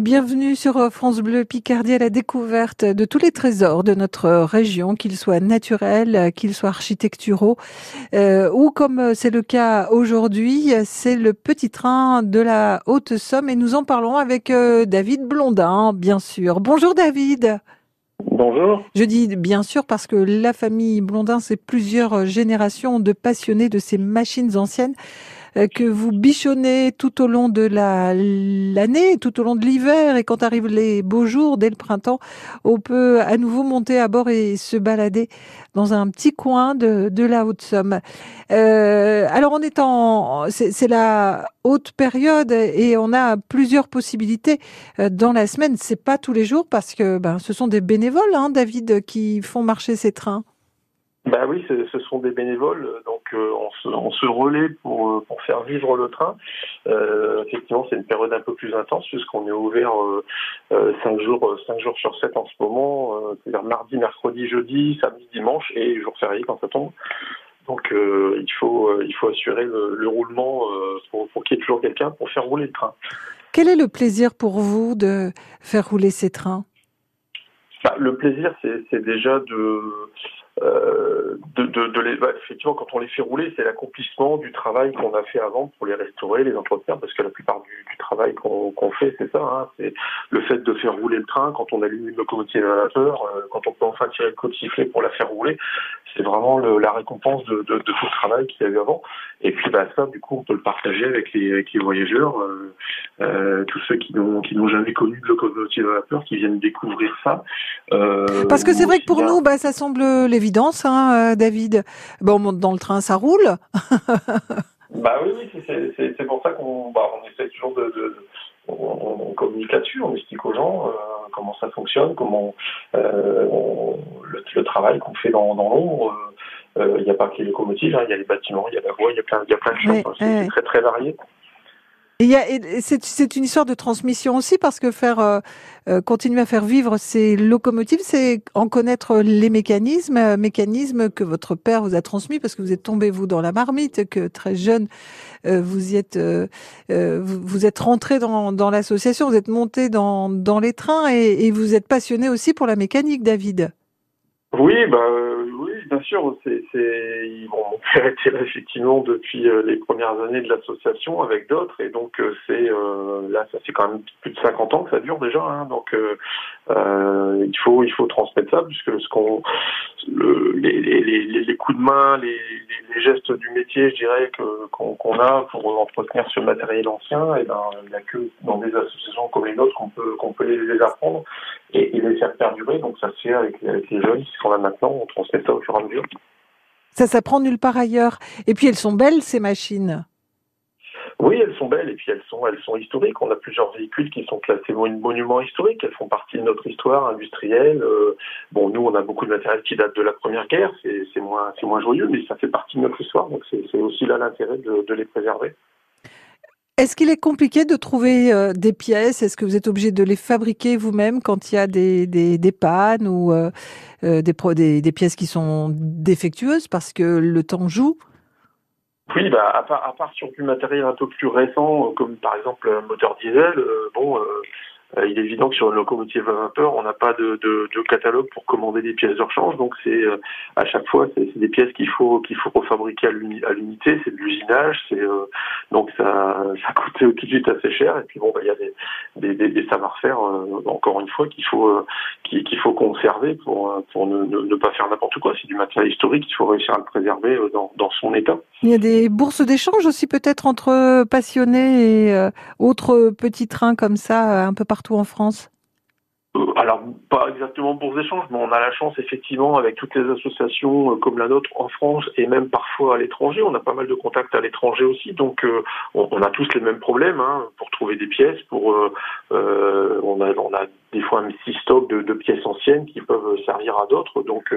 Bienvenue sur France Bleu Picardie à la découverte de tous les trésors de notre région, qu'ils soient naturels, qu'ils soient architecturaux, euh, ou comme c'est le cas aujourd'hui, c'est le petit train de la Haute-Somme et nous en parlons avec euh, David Blondin, bien sûr. Bonjour David. Bonjour. Je dis bien sûr parce que la famille Blondin, c'est plusieurs générations de passionnés de ces machines anciennes. Euh, que vous bichonnez tout au long de l'année, tout au long de l'hiver, et quand arrivent les beaux jours, dès le printemps, on peut à nouveau monter à bord et se balader dans un petit coin de, de la Haute-Somme. Euh, alors on est en, c'est la haute période et on a plusieurs possibilités euh, dans la semaine. C'est pas tous les jours parce que ben, ce sont des bénévoles, hein, David, qui font marcher ces trains. Bah oui, ce sont des bénévoles, donc euh, on, se, on, se, relaie pour, euh, pour faire vivre le train. Euh, effectivement, c'est une période un peu plus intense puisqu'on est ouvert euh, 5 jours, 5 jours sur 7 en ce moment, c'est-à-dire mardi, mercredi, jeudi, samedi, dimanche et jour férié quand ça tombe. Donc il faut il faut assurer le, le roulement pour, pour qu'il y ait toujours quelqu'un pour faire rouler le train. Quel est le plaisir pour vous de faire rouler ces trains? Bah, Le plaisir, c'est déjà de euh, de, de, de les, bah, effectivement, quand on les fait rouler, c'est l'accomplissement du travail qu'on a fait avant pour les restaurer, les entretenir, parce que la plupart du, du travail qu'on fait, c'est ça, hein, c'est le fait de faire rouler le train, quand on allume une locomotive à vapeur, euh, quand on peut enfin tirer le coup de sifflet pour la faire rouler, c'est vraiment le, la récompense de, de, de, tout le travail qu'il y a eu avant. Et puis bah, ça, du coup, on peut le partager avec les, avec les voyageurs, euh, euh tous ceux qui n'ont qui n'ont jamais connu de locomotive à vapeur, qui viennent découvrir ça. Euh, parce que c'est vrai que pour nous, bah, ça semble l'évidence, hein, euh, David. Bon, on monte dans le train, ça roule. bah oui, oui, c'est pour ça qu'on bah, on essaie toujours de, de on, communique là-dessus, on explique aux gens euh, comment ça fonctionne, comment euh, le, le, travail qu'on fait dans, dans l'ombre. Euh, il n'y a pas que les locomotives, hein, il y a les bâtiments, il y a la voie, il y a plein, il y a plein de choses. c'est très très varié. C'est une histoire de transmission aussi parce que faire euh, euh, continuer à faire vivre ces locomotives, c'est en connaître les mécanismes, euh, mécanismes que votre père vous a transmis parce que vous êtes tombé vous dans la marmite, que très jeune vous y êtes vous, êtes rentré dans, l'association, vous êtes monté dans, les trains et, et vous êtes passionné aussi pour la mécanique, David. Oui, bah bien sûr, c'est, bon, mon père était là effectivement depuis euh, les premières années de l'association avec d'autres, et donc euh, c'est euh, là, ça fait quand même plus de 50 ans que ça dure déjà, hein, donc il faut il faut transmettre ça puisque ce qu'on le, les, les, les, coups de main, les, les, gestes du métier, je dirais que qu'on a pour entretenir ce matériel ancien, et ben il n'y a que dans des associations comme les nôtres qu'on peut qu'on peut les, apprendre et, et, les faire perdurer. Donc ça se fait avec, avec les jeunes qui sont là maintenant, on transmet ça au fur et à mesure. Ça s'apprend nulle part ailleurs. Et puis elles sont belles ces machines. Oui, elles sont belles et puis elles sont elles sont historiques. On a plusieurs véhicules qui sont classés monuments historiques. Elles font partie de notre histoire industrielle. Euh, bon, nous, on a beaucoup de matériel qui date de la Première Guerre. C'est moins moins joyeux, mais ça fait partie de notre histoire. Donc c'est aussi là l'intérêt de, les préserver. Est-ce qu'il est compliqué de trouver euh, des pièces? Est-ce que vous êtes obligé de les fabriquer vous-même quand il y a des, pannes ou euh, des pièces qui sont défectueuses parce que le temps joue? Oui, bah, à part, à part sur du matériel un peu plus récent, euh, comme par exemple un moteur diesel, euh, bon, euh, euh, il est évident que sur une locomotive à vapeur, on n'a pas de, de, de, catalogue pour commander des pièces de rechange, donc c'est euh, à chaque fois c'est des pièces qu'il faut qu'il faut refabriquer à l'unité, c'est de l'usinage, c'est euh, donc ça ça coûte tout de suite assez cher et puis bon bah, il y a des, des, des, savoir-faire encore une fois qu'il faut qu'il faut conserver pour pour ne, ne, pas faire n'importe quoi. C'est du matériel historique, il faut réussir à le préserver dans, dans son état. Il y a des bourses d'échange aussi peut-être entre passionnés et autres petits trains comme ça un peu partout partout en France euh, alors, pas exactement pour des échanges, mais on a la chance, effectivement, avec toutes les associations euh, comme la nôtre en France et même parfois à l'étranger. On a pas mal de contacts à l'étranger aussi, donc euh, on, a tous les mêmes problèmes hein, pour trouver des pièces. Pour, on, a, on a des fois un petit stock de, de, pièces anciennes qui peuvent servir à d'autres. Donc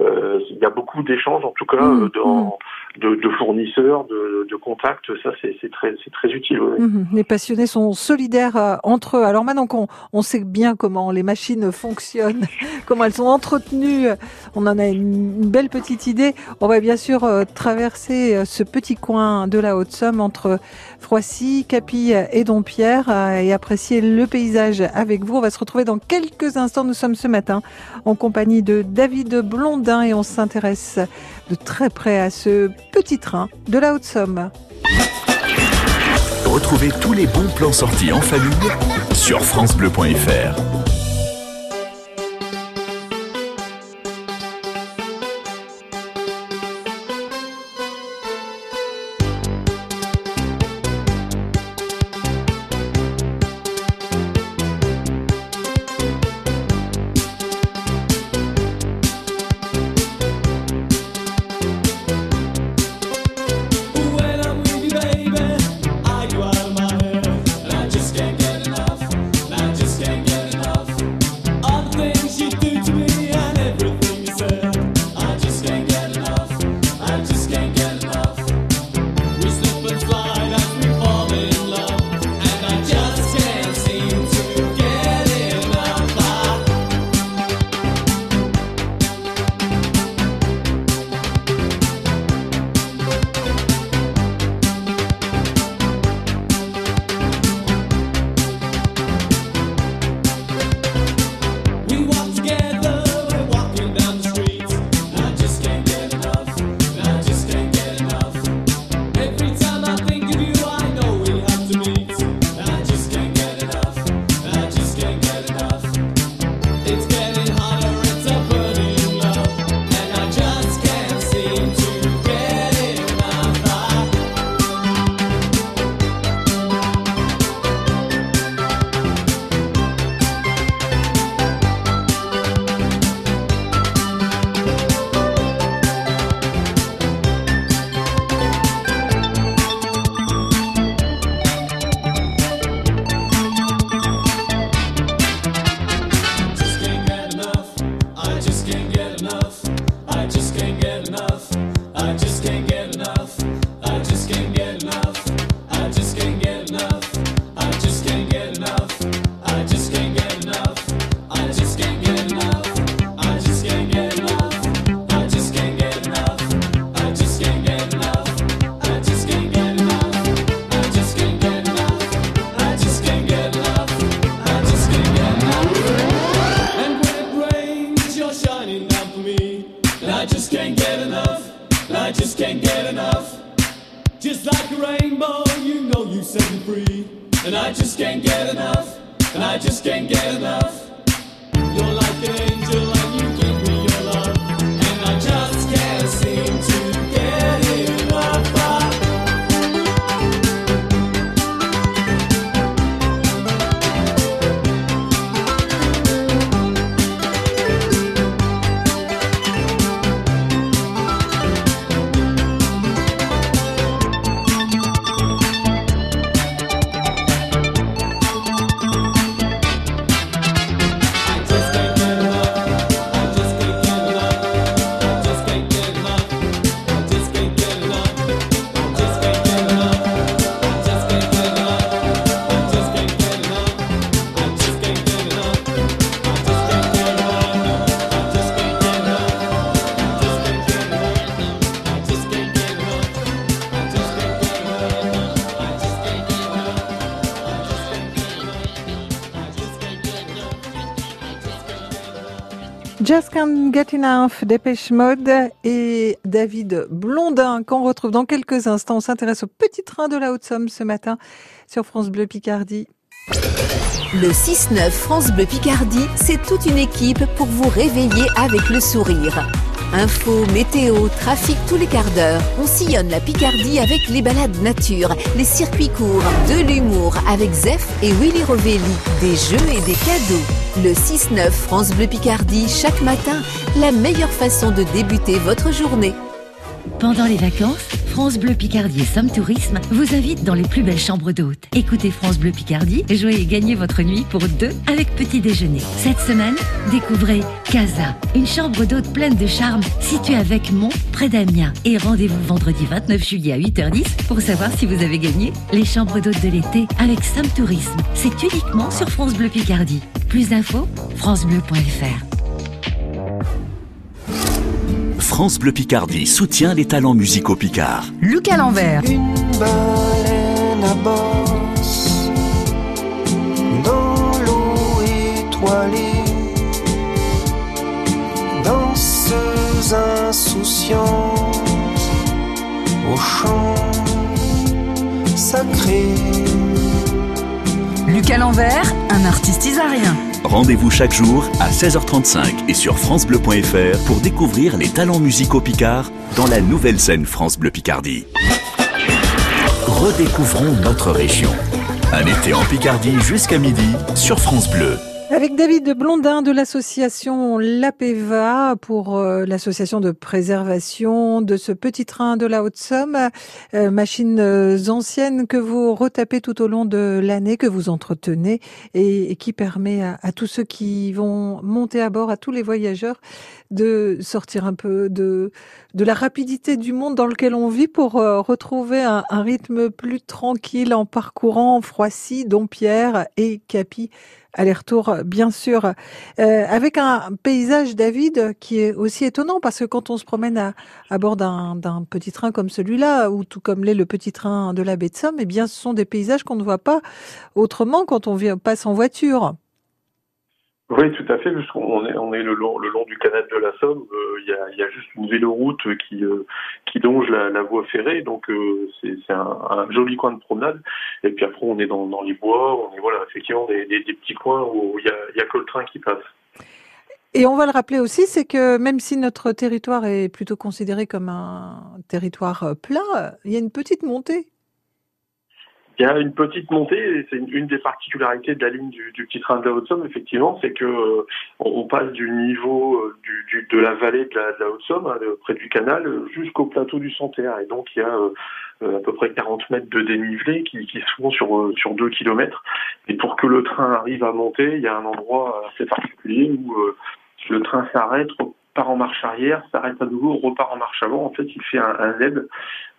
il y a beaucoup d'échanges en tout cas mmh, dans, mmh de, de, fournisseurs, de, de contacts, ça c'est très, très utile. Mhm. Les passionnés sont solidaires euh, entre eux. Alors maintenant qu'on on sait bien comment les machines fonctionnent, comment elles sont entretenues, on en a une, belle petite idée. On va bien sûr euh, traverser euh, ce petit coin de la Haute-Somme entre Froissy, Capille et Dompierre et apprécier le paysage avec vous. On va se dans quelques instants. Nous sommes ce matin en compagnie de David Blondin et on s'intéresse de très près à ce petit train de la Haute-Somme. Retrouvez tous les bons plans sortis en famille sur francebleu.fr. Just Can't Dépêche Mode et David Blondin qu'on retrouve dans quelques instants. On s'intéresse au petit train de la Haute-Somme ce matin sur France Bleu Picardie. Le 6-9 France Bleu Picardie, c'est toute une équipe pour vous réveiller avec le sourire. Info, météo, trafic tous les quarts d'heure. On sillonne la Picardie avec les balades nature, les circuits courts, de l'humour avec Zef et Willy Rovelli, des jeux et des cadeaux. Le 6-9 France Bleu Picardie, chaque matin, la meilleure façon de débuter votre journée. Pendant les vacances, France Bleu Picardie et Somme Tourisme vous invitent dans les plus belles chambres d'hôtes. Écoutez France Bleu Picardie et jouez et gagnez votre nuit pour deux avec petit déjeuner. Cette semaine, découvrez Casa, une chambre d'hôtes pleine de charme située avec Mont, près d'Amiens. Et rendez-vous vendredi 29 juillet à 8h10 pour savoir si vous avez gagné les chambres d'hôtes de l'été avec Somme Tourisme. C'est uniquement sur France Bleu Picardie. Plus d'infos, francebleu.fr. France Bleu Picardie soutient les talents musicaux picards. Luc à l'envers. Une baleine à bosse dans l'eau étoilée, danseuse insouciante au chant sacré. Luc à l'envers, un artiste isarien. Rendez-vous chaque jour à 16h35 et sur francebleu.fr pour découvrir les talents musicaux picards dans la nouvelle scène France Bleu Picardie. Redécouvrons notre région. Un été en Picardie jusqu'à midi sur France Bleu. Avec David Blondin de l'association L'APEVA pour euh, l'association de préservation de ce petit train de la Haute-Somme, euh, machines euh, anciennes que vous retapez tout au long de l'année, que vous entretenez et, qui permet à, tous ceux qui vont monter à bord, à tous les voyageurs, de sortir un peu de, de la rapidité du monde dans lequel on vit pour retrouver un, un rythme plus tranquille en parcourant Froissy, Dompierre et Capi aller-retour, bien sûr, euh, avec un paysage, David, qui est aussi étonnant parce que quand on se promène à, à bord d'un petit train comme celui-là, ou tout comme l'est le petit train de la baie de Somme, eh bien, ce sont des paysages qu'on ne voit pas autrement quand on passe en voiture. Oui, tout à fait, puisqu'on est, est le, long, du canal de la Somme. Il y, a, juste une véloroute qui, euh, qui longe la, voie ferrée, donc euh, c'est un, joli coin de promenade. Et puis après, on est dans, les bois, on est voilà, effectivement des, petits coins où il y a, a que le train qui passe. Et on va le rappeler aussi, c'est que même si notre territoire est plutôt considéré comme un territoire plat, il y a une petite montée il y a une petite montée, c'est une, des particularités de la ligne du, petit train de la Haute-Somme, effectivement, c'est que euh, on passe du niveau euh, de la vallée de la, Haute-Somme, hein, près du canal, jusqu'au plateau du Santerre. Et donc, il y a euh, à peu près 40 mètres de dénivelé qui, se font sur, sur 2 kilomètres. Et pour que le train arrive à monter, il y a un endroit assez particulier où le train s'arrête, part en marche arrière, s'arrête à nouveau, repart en marche avant. En fait, il fait un, un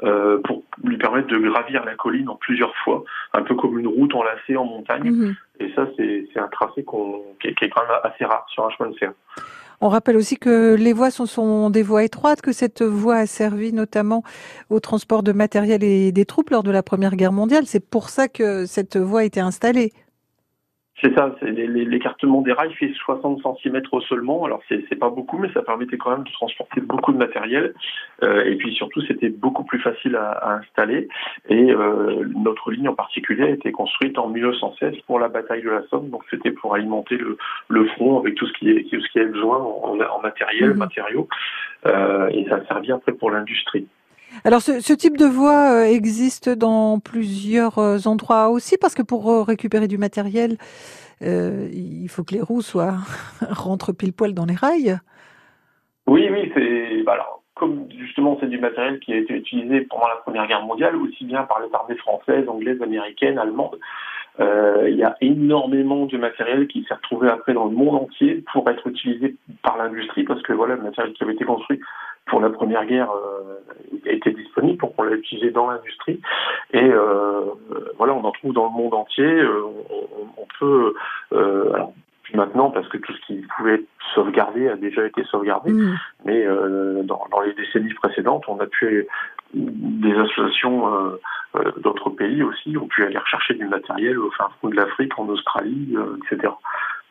euh, pour lui permettre de gravir la colline en plusieurs fois, un peu comme une route enlacée en montagne. Mmh. Et ça, c'est un tracé qui, est, qui, est quand même assez rare sur un chemin de fer. On rappelle aussi que les voies sont, sont, des voies étroites, que cette voie a servi notamment au transport de matériel et des troupes lors de la Première Guerre mondiale. C'est pour ça que cette voie a été installée. C'est ça, l'écartement des rails fait 60 cm seulement. Alors c'est pas beaucoup, mais ça permettait quand même de transporter beaucoup de matériel. Euh, et puis surtout, c'était beaucoup plus facile à, à installer. Et euh, notre ligne en particulier a été construite en 1916 pour la bataille de la Somme. Donc c'était pour alimenter le, le, front avec tout ce qui est tout ce qui est besoin en, en matériel, mmh. matériaux. Euh, et ça a servi après pour l'industrie. Alors ce, type de voie existe dans plusieurs endroits aussi parce que pour récupérer du matériel, euh, il faut que les roues soient rentrent pile poil dans les rails. Oui, oui, c'est bah alors comme justement c'est du matériel qui a été utilisé pendant la Première Guerre mondiale, aussi bien par les armées françaises, anglaises, américaines, allemandes. Euh, il y a énormément de matériel qui s'est retrouvé après dans le monde entier pour être utilisé par l'industrie, parce que voilà, le matériel qui avait été construit pour la Première Guerre euh, était disponible, donc on l'a utilisé dans l'industrie. Et euh, voilà, on en trouve dans le monde entier. Euh, on, on, peut, euh, alors, maintenant parce que tout ce qui pouvait être sauvegardé a déjà été sauvegardé, mmh. mais euh, dans, dans, les décennies précédentes, on a pu des associations euh, euh, d'autres pays aussi ont pu aller rechercher du matériel au fin fond de l'Afrique, en Australie, etc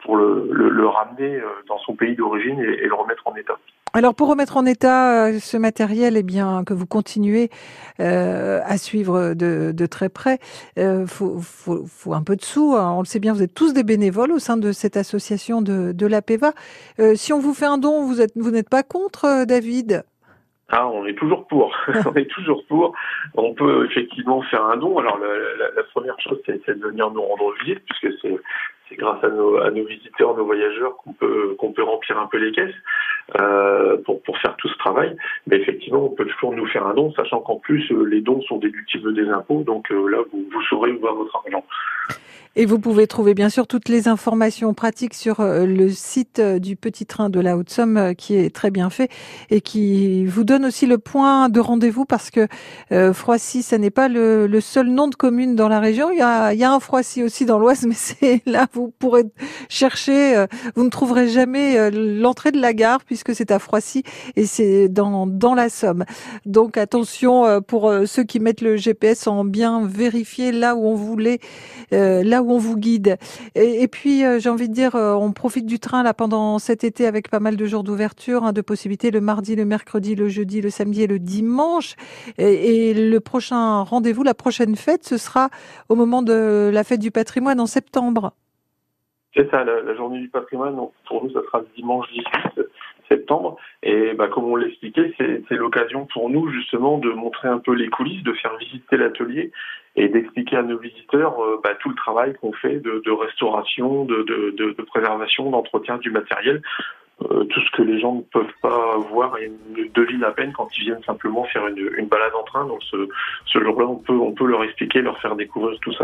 pour le, le, le ramener dans son pays d'origine et, et, le remettre en état. Alors pour remettre en état ce matériel, eh bien que vous continuez euh, à suivre de, de très près, euh, faut, faut, faut, un peu de sous. Hein. On le sait bien, vous êtes tous des bénévoles au sein de cette association de, de l'APEVA. Euh, si on vous fait un don, vous êtes vous n'êtes pas contre, David? Ah, on est toujours pour. on est toujours pour. On peut effectivement faire un don. Alors, la, la, la première chose, c'est de venir nous rendre visite, puisque c'est c'est grâce à nos, à nos, visiteurs, nos voyageurs qu'on peut qu'on peut remplir un peu les caisses. Euh, pour, faire tout ce travail. Mais effectivement, on peut toujours nous faire un don, sachant qu'en plus, euh, les dons sont déductibles des impôts. Donc euh, là, vous, saurez où va votre argent. Et vous pouvez trouver bien sûr toutes les informations pratiques sur le site du Petit Train de la Haute-Somme qui est très bien fait et qui vous donne aussi le point de rendez-vous parce que Froissy, ça n'est pas le, seul nom de commune dans la région. Il y a, un Froissy aussi dans l'Oise, mais c'est là vous pourrez chercher. Vous ne trouverez jamais l'entrée de la gare puisque c'est à Froissy et c'est dans, dans la Somme. Donc attention euh, pour euh, ceux qui mettent le GPS en bien vérifier là où on voulait, euh, là où on vous guide. Et, puis j'ai envie de dire, on profite du train là pendant cet été avec pas mal de jours d'ouverture, hein, de possibilités le mardi, le mercredi, le jeudi, le samedi et le dimanche. Et, le prochain rendez-vous, la prochaine fête, ce sera au moment de la fête du patrimoine en septembre. C'est ça, la, journée du patrimoine, pour nous, ça sera le dimanche 18 septembre. Et bah, comme on l'expliquait, c'est l'occasion pour nous justement de montrer un peu les coulisses, de faire visiter l'atelier et d'expliquer à nos visiteurs euh, bah, tout le travail qu'on fait de, restauration, de, préservation, d'entretien du matériel. Euh, tout ce que les gens ne peuvent pas voir et ne devinent à peine quand ils viennent simplement faire une, une balade en train. Donc ce, ce jour-là, on peut, on peut leur expliquer, leur faire découvrir tout ça.